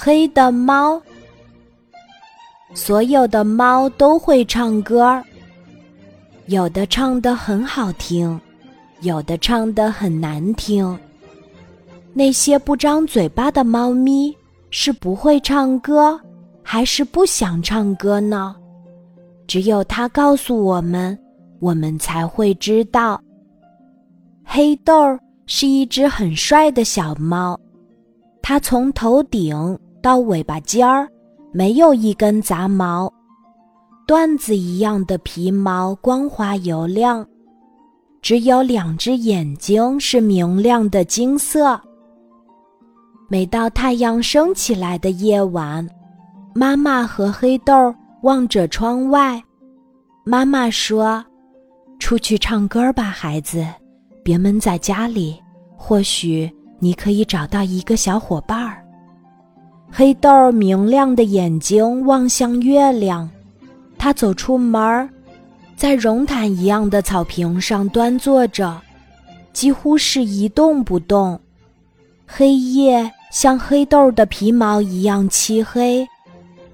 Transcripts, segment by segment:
黑的猫。所有的猫都会唱歌，有的唱得很好听，有的唱得很难听。那些不张嘴巴的猫咪是不会唱歌，还是不想唱歌呢？只有它告诉我们，我们才会知道。黑豆儿是一只很帅的小猫，它从头顶到尾巴尖儿没有一根杂毛，缎子一样的皮毛光滑油亮，只有两只眼睛是明亮的金色。每到太阳升起来的夜晚，妈妈和黑豆望着窗外。妈妈说：“出去唱歌吧，孩子，别闷在家里。或许你可以找到一个小伙伴。”黑豆明亮的眼睛望向月亮，他走出门儿，在绒毯一样的草坪上端坐着，几乎是一动不动。黑夜。像黑豆的皮毛一样漆黑，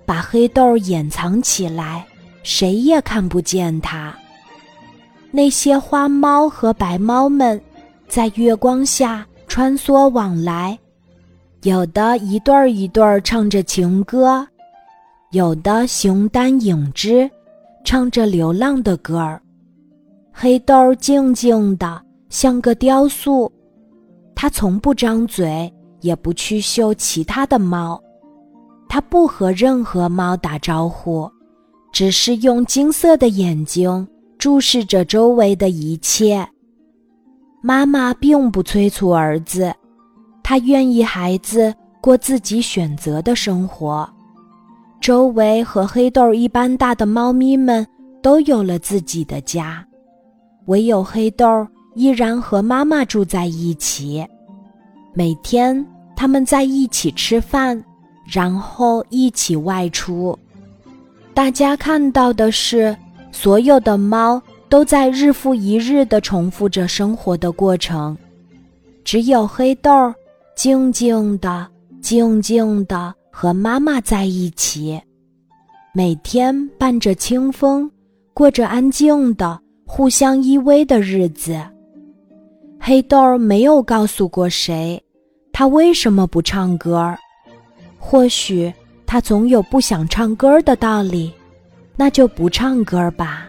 把黑豆掩藏起来，谁也看不见它。那些花猫和白猫们在月光下穿梭往来，有的一对儿一对儿唱着情歌，有的形单影只，唱着流浪的歌儿。黑豆静静的像个雕塑，它从不张嘴。也不去嗅其他的猫，它不和任何猫打招呼，只是用金色的眼睛注视着周围的一切。妈妈并不催促儿子，他愿意孩子过自己选择的生活。周围和黑豆一般大的猫咪们都有了自己的家，唯有黑豆依然和妈妈住在一起，每天。他们在一起吃饭，然后一起外出。大家看到的是，所有的猫都在日复一日地重复着生活的过程，只有黑豆儿静静的、静静的和妈妈在一起，每天伴着清风，过着安静的、互相依偎的日子。黑豆儿没有告诉过谁。他为什么不唱歌？或许他总有不想唱歌的道理，那就不唱歌吧。